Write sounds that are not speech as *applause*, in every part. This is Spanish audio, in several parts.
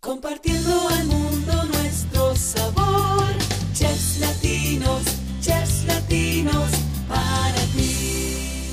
Compartiendo al mundo nuestro sabor. Chefs latinos, chefs latinos, para ti.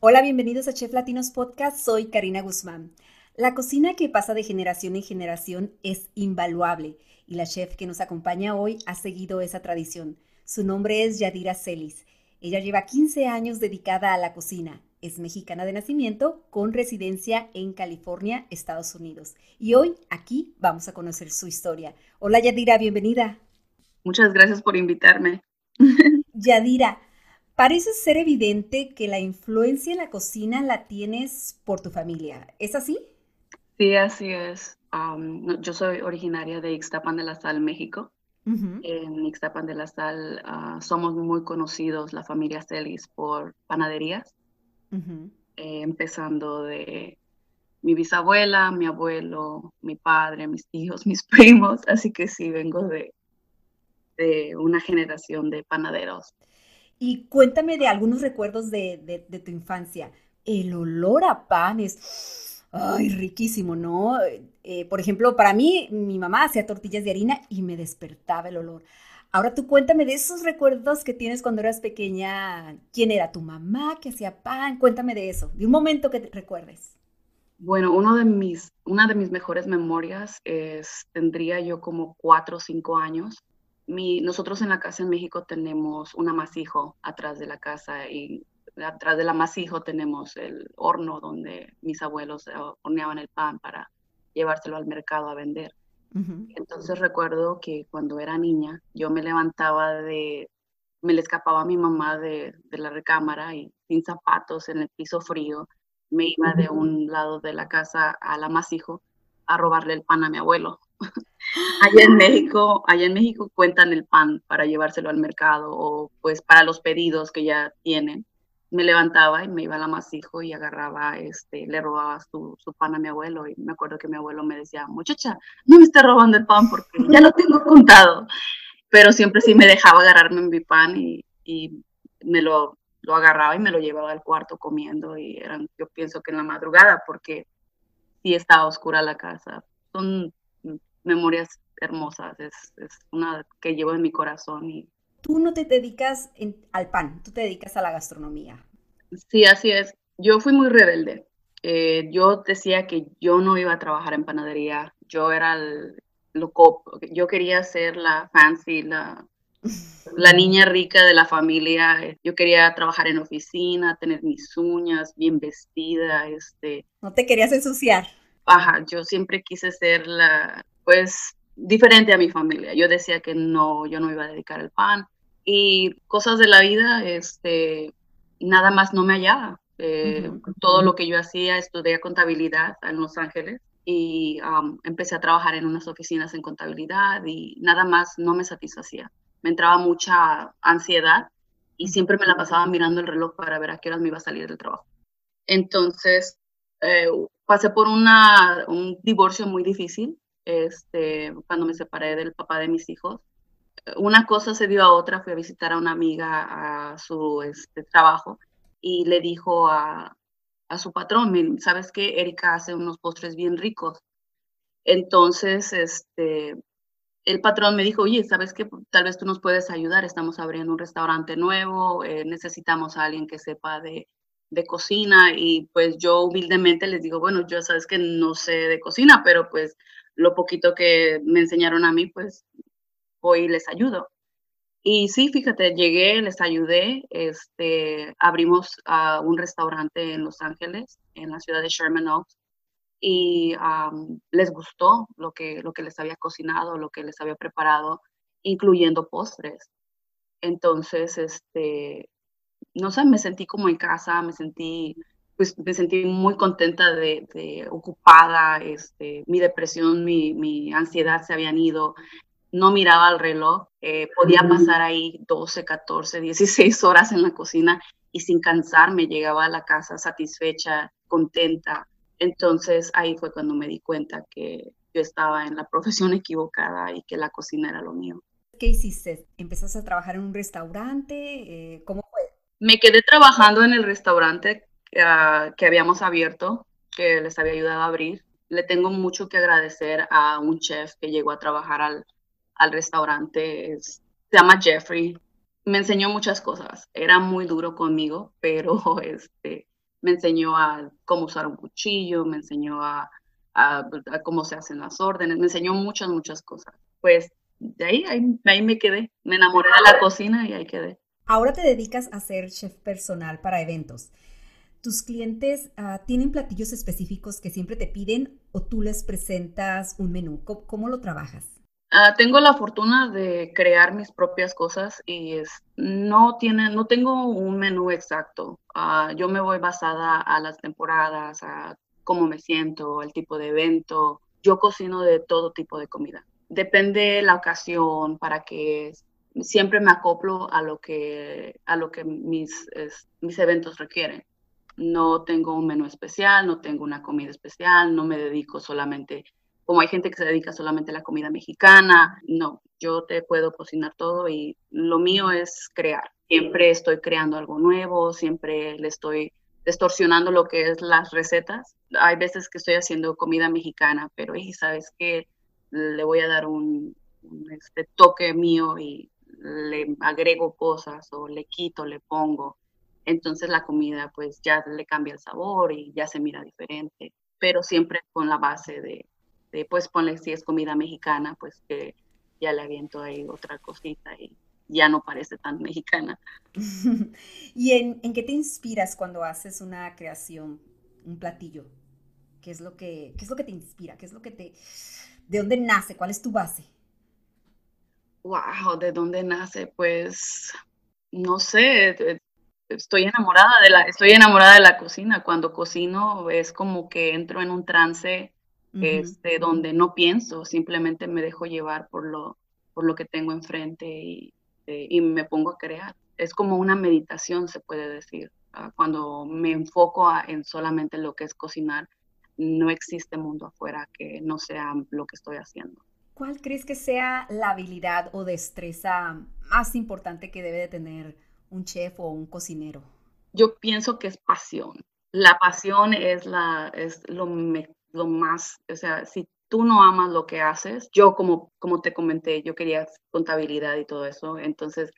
Hola, bienvenidos a Chef Latinos Podcast. Soy Karina Guzmán. La cocina que pasa de generación en generación es invaluable y la chef que nos acompaña hoy ha seguido esa tradición. Su nombre es Yadira Celis. Ella lleva 15 años dedicada a la cocina. Es mexicana de nacimiento con residencia en California, Estados Unidos. Y hoy aquí vamos a conocer su historia. Hola Yadira, bienvenida. Muchas gracias por invitarme. *laughs* Yadira, parece ser evidente que la influencia en la cocina la tienes por tu familia. ¿Es así? Sí, así es. yo soy originaria de Ixtapan de la Sal, México. En Ixtapan de la Sal ah, somos muy conocidos, la familia Celis, por panaderías, eh, empezando de mi bisabuela, mi abuelo, mi padre, mis hijos, mis *laughs* primos, así que sí, vengo de, de una generación de panaderos. Y cuéntame de algunos recuerdos de, de tu infancia. El olor a pan es ay, riquísimo, ¿no? Eh, por ejemplo, para mí, mi mamá hacía tortillas de harina y me despertaba el olor. Ahora tú cuéntame de esos recuerdos que tienes cuando eras pequeña. ¿Quién era tu mamá que hacía pan? Cuéntame de eso, de un momento que te recuerdes. Bueno, uno de mis, una de mis mejores memorias es, tendría yo como cuatro o cinco años. Mi, nosotros en la casa en México tenemos un amasijo atrás de la casa y atrás del amasijo tenemos el horno donde mis abuelos horneaban el pan para llevárselo al mercado a vender. Entonces recuerdo que cuando era niña yo me levantaba de, me le escapaba a mi mamá de, la recámara y sin zapatos en el piso frío, me iba de un lado de la casa al amasijo a robarle el pan a mi abuelo. *laughs* allá en México, allá en México cuentan el pan para llevárselo al mercado o pues para los pedidos que ya tienen me levantaba y me iba al amasijo y agarraba, este, le robaba su, pan a mi abuelo. Y me acuerdo que mi abuelo me decía, muchacha, no me estés robando el pan porque ya lo tengo contado, pero siempre sí me dejaba agarrarme mi pan y, me lo, lo, agarraba y me lo llevaba al cuarto comiendo. Y eran, yo pienso que en la madrugada porque sí estaba oscura la casa. Son memorias hermosas, es, es una que llevo en mi corazón y tú no te dedicas al pan, tú te dedicas a la gastronomía. Sí, así es. Yo fui muy rebelde. Eh, yo decía que yo no iba a trabajar en panadería. Yo era el, lo yo quería ser la fancy, la, *laughs* la niña rica de la familia. Yo quería trabajar en oficina, tener mis uñas bien vestida. Este. No te querías ensuciar. Ajá, yo siempre quise ser la, pues, diferente a mi familia. Yo decía que no, yo no iba a dedicar al pan y cosas de la vida, este, nada más no me hallaba. Eh, todo lo que yo hacía, estudié contabilidad en Los Ángeles y um, empecé a trabajar en unas oficinas en contabilidad y nada más no me satisfacía. Me entraba mucha ansiedad y siempre me la pasaba mirando el reloj para ver a qué horas me iba a salir del trabajo. Entonces, eh, pasé por una, un divorcio muy difícil este, cuando me separé del papá de mis hijos una cosa se dio a otra, fui a visitar a una amiga a su este, trabajo y le dijo a, su patrón, ¿sabes qué? Erika hace unos postres bien ricos. Entonces, este, el patrón me dijo, oye, ¿sabes qué? Tal vez tú nos puedes ayudar, estamos abriendo un restaurante nuevo, eh, necesitamos a alguien que sepa de, de, cocina y pues yo humildemente les digo, bueno, yo sabes que no sé de cocina, pero pues lo poquito que me enseñaron a mí, pues y les ayudo. Y sí, fíjate, llegué, les ayudé, este, abrimos un restaurante en Los Ángeles, en la ciudad de Sherman Oaks, y les gustó lo que, lo que les había cocinado, lo que les había preparado, incluyendo postres. Entonces, este, no sé, me sentí como en casa, me sentí, pues me sentí muy contenta de, ocupada, este, mi depresión, mi, mi, ansiedad se habían ido, no miraba el reloj, eh, podía pasar ahí 12, 14, 16 horas en la cocina y sin cansarme llegaba a la casa satisfecha, contenta. Entonces ahí fue cuando me di cuenta que yo estaba en la profesión *laughs* equivocada y que la cocina era lo mío. ¿Qué hiciste? ¿Empezaste a trabajar en un restaurante? Eh, ¿Cómo fue? Me quedé trabajando en el restaurante uh, que habíamos abierto, que les había ayudado a abrir. Le tengo mucho que agradecer a un chef que llegó a trabajar al, al restaurante. Es, se llama Jeffrey. Me enseñó muchas cosas. Era muy duro conmigo, *laughs* pero este, me enseñó a cómo usar un cuchillo, me enseñó a, a, a cómo se hacen las órdenes, me enseñó muchas, muchas cosas. Pues de ahí, ahí, ahí me quedé. Me enamoré de la cocina y ahí quedé. Ahora te dedicas a ser chef personal para eventos. ¿Tus clientes uh, tienen platillos específicos que siempre te piden o tú les presentas un menú? ¿Cómo, cómo lo trabajas? Uh, tengo la fortuna de crear mis propias cosas y es, no, tiene, no tengo un menú exacto. Uh, yo me voy basada a las temporadas, a cómo me siento, el tipo de evento. Yo cocino de todo tipo de comida. Depende la ocasión para que siempre me acoplo a lo que, a lo que mis, mis eventos requieren. No tengo un menú especial, no tengo una comida especial, no me dedico solamente, como hay gente que se dedica solamente a la comida mexicana, no, yo te puedo cocinar todo y lo mío es crear. Siempre estoy creando algo nuevo, siempre le estoy distorsionando lo que es las recetas. Hay veces que estoy haciendo comida mexicana, pero sabes que le voy a dar un, un este, toque mío y le agrego cosas o le quito, le pongo. Entonces la comida pues ya le cambia el sabor y ya se mira diferente, pero siempre con la base de, de pues ponle si es comida mexicana, pues que ya le aviento ahí otra cosita y ya no parece tan mexicana. *laughs* ¿Y en, en, qué te inspiras cuando haces una creación, un platillo? ¿Qué es lo que, qué es lo que te inspira? ¿Qué es lo que te... ¿De dónde nace? ¿Cuál es tu base? Wow, ¿de dónde nace? Pues no sé, estoy enamorada de la, estoy enamorada de la cocina. Cuando cocino es como que entro en un trance uh -huh. este, donde no pienso, simplemente me dejo llevar por lo, por lo que tengo enfrente y, eh, y me pongo a crear. Es como una meditación, se puede decir. Uh, cuando me enfoco a, en solamente lo que es cocinar, no existe mundo afuera que no sea lo que estoy haciendo. ¿Cuál crees que sea la habilidad o destreza más importante que debe de tener un chef o un cocinero? Yo pienso que es pasión. La pasión es, la, es lo, me, lo más, o sea, si tú no amas lo que haces, yo como, como te comenté, yo quería contabilidad y todo eso, entonces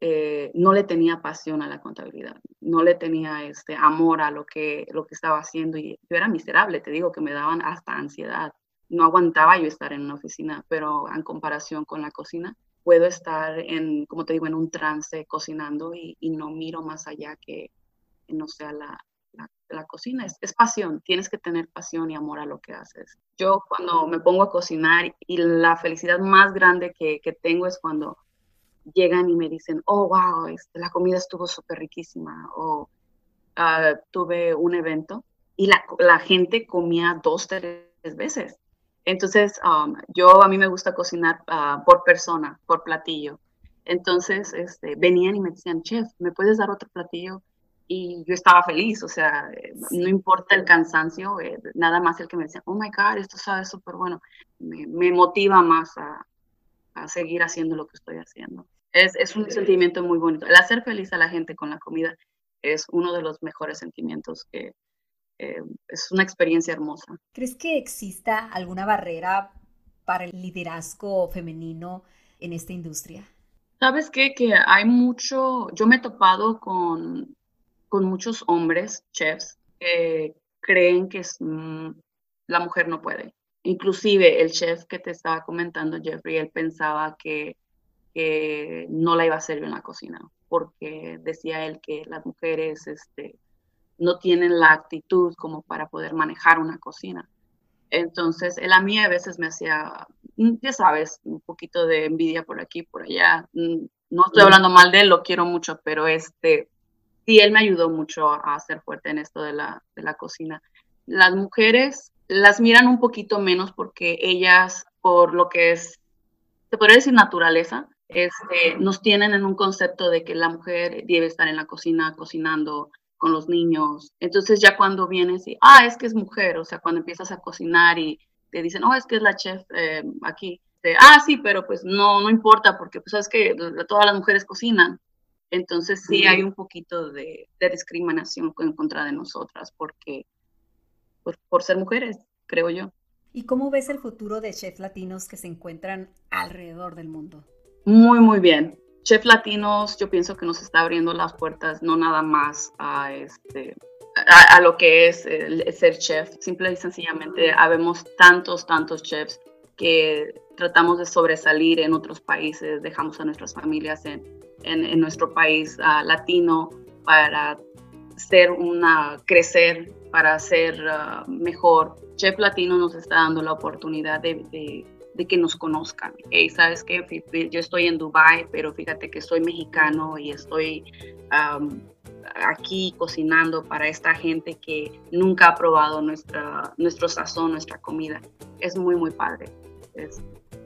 eh, no le tenía pasión a la contabilidad, no le tenía este amor a lo que, lo que estaba haciendo y yo era miserable, te digo que me daban hasta ansiedad no aguantaba yo estar en una oficina, pero en comparación con la cocina, puedo estar en, como te digo, en un trance cocinando y, y no miro más allá que, no sea la, la, cocina. Es, es, pasión, tienes que tener pasión y amor a lo que haces. Yo cuando me pongo a cocinar y la felicidad más grande que, que tengo es cuando llegan y me dicen, oh, wow, este, la comida estuvo súper riquísima, o uh, tuve un evento y la, la gente comía dos, tres veces entonces, um, yo a mí me gusta cocinar uh, por persona, por platillo. Entonces, este, venían y me decían, chef, ¿me puedes dar otro platillo? Y yo estaba feliz, o sea, sí. no importa el cansancio, eh, nada más el que me decía, oh my God, esto sabe súper bueno, me, me, motiva más a, a, seguir haciendo lo que estoy haciendo. Es, es un sentimiento muy bonito. El hacer feliz a la gente con la comida es uno de los mejores sentimientos que, eh, es una experiencia hermosa. ¿Crees que exista alguna barrera para el liderazgo femenino en esta industria? Sabes qué? que hay mucho, yo me he topado con, con muchos hombres, chefs, que creen que es, mm, la mujer no puede. Inclusive el chef que te estaba comentando, Jeffrey, él pensaba que, que no la iba a hacer yo en la cocina, porque decía él que las mujeres este, no tienen la actitud como para poder manejar una cocina. Entonces, él a mí a veces me hacía, mm, ya sabes, un poquito de envidia por aquí, por allá. Mm, no estoy hablando mal de él, lo quiero mucho, pero este, sí, él me ayudó mucho a ser fuerte en esto de la, de la cocina. Las mujeres las miran un poquito menos porque ellas, por lo que es, se podría decir naturaleza, este, nos tienen en un concepto de que la mujer debe estar en la cocina cocinando, con los niños. Entonces ya cuando vienes y, ah, es que es mujer, o sea, cuando empiezas a cocinar y te dicen, oh, es que es la chef eh, aquí. De, ah, sí, pero pues no, no importa porque pues sabes que todas las mujeres cocinan. Entonces sí hay un poquito de, discriminación en contra de nosotras porque por, ser mujeres, creo yo. ¿Y cómo ves el futuro de chefs latinos que se encuentran alrededor del mundo? Muy, muy bien. Chef Latinos, yo pienso que nos está abriendo las puertas no nada más a este a, lo que es ser chef. Simple y sencillamente habemos tantos, tantos chefs que tratamos de sobresalir en otros países, dejamos a nuestras familias en, en, nuestro país latino para ser una, crecer, para ser uh, mejor. Chef Latino nos está dando la oportunidad de, de, que nos conozcan. Hey, ¿Sabes qué? Yo estoy en Dubai, pero fíjate que soy mexicano y estoy aquí cocinando para esta gente que nunca ha probado nuestra, nuestro sazón, nuestra comida. Es muy, muy padre.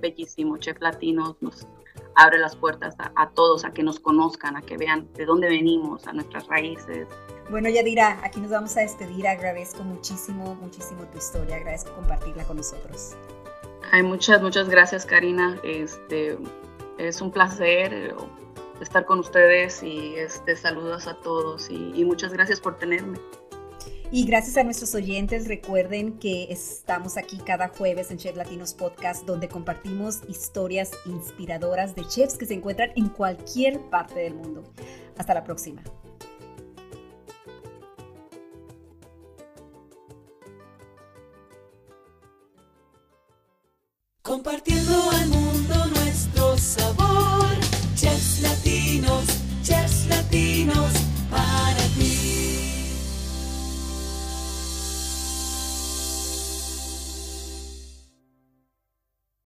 Bellísimo. Chef Latino nos abre las puertas a, todos, a que nos conozcan, a que vean de dónde venimos, a nuestras raíces. Bueno, Yadira, aquí nos vamos a despedir. Agradezco muchísimo, muchísimo tu historia. Agradezco compartirla con nosotros. Hay muchas, muchas gracias, Karina. Este, es un placer estar con ustedes y este, saludos a todos y, muchas gracias por tenerme. Y gracias a nuestros oyentes, recuerden que estamos aquí cada jueves en Chef Latinos Podcast, donde compartimos historias inspiradoras de chefs que se encuentran en cualquier parte del mundo. Hasta la próxima. Compartiendo al mundo.